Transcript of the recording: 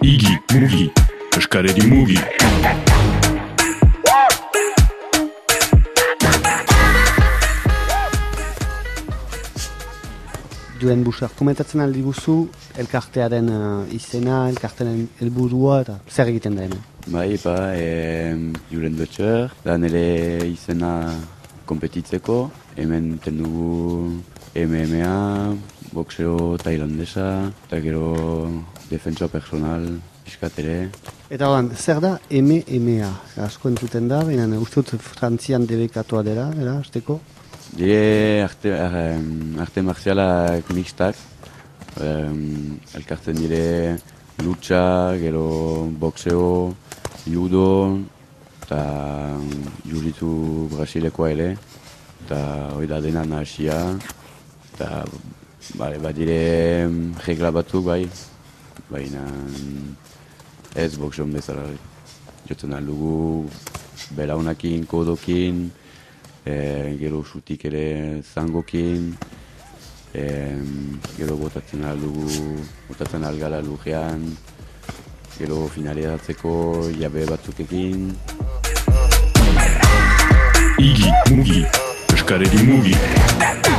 Igi, mugi, eskaredi mugi. Duen busar, komentatzen aldi guzu, elkartearen uh, izena, elkartearen helburua eta zer egiten da hemen? Bai, ba, e, juren dutxer, da nire izena kompetitzeko, hemen ten dugu MMA, boxeo tailandesa, eta gero defensa personal, iskatere. Eta horan, zer da MMA? Asko entzuten da, baina uste dut frantzian debekatua dela, era, azteko? Dire arte, um, arte marzialak mixtak, um, elkartzen dire lucha, gero boxeo, judo, eta juditu brasilekoa ere, eta hori da dena nahasia, eta bale, bat dire regla batzuk bai, baina ez boxeon bezala. Jotzen aldugu belaunakin, kodokin, e, gero sutik ere zangokin, e, gero botatzen aldugu, botatzen algala lujean, gero finalizatzeko jabe batzukekin. Igi, mugi, eskaredi mugi.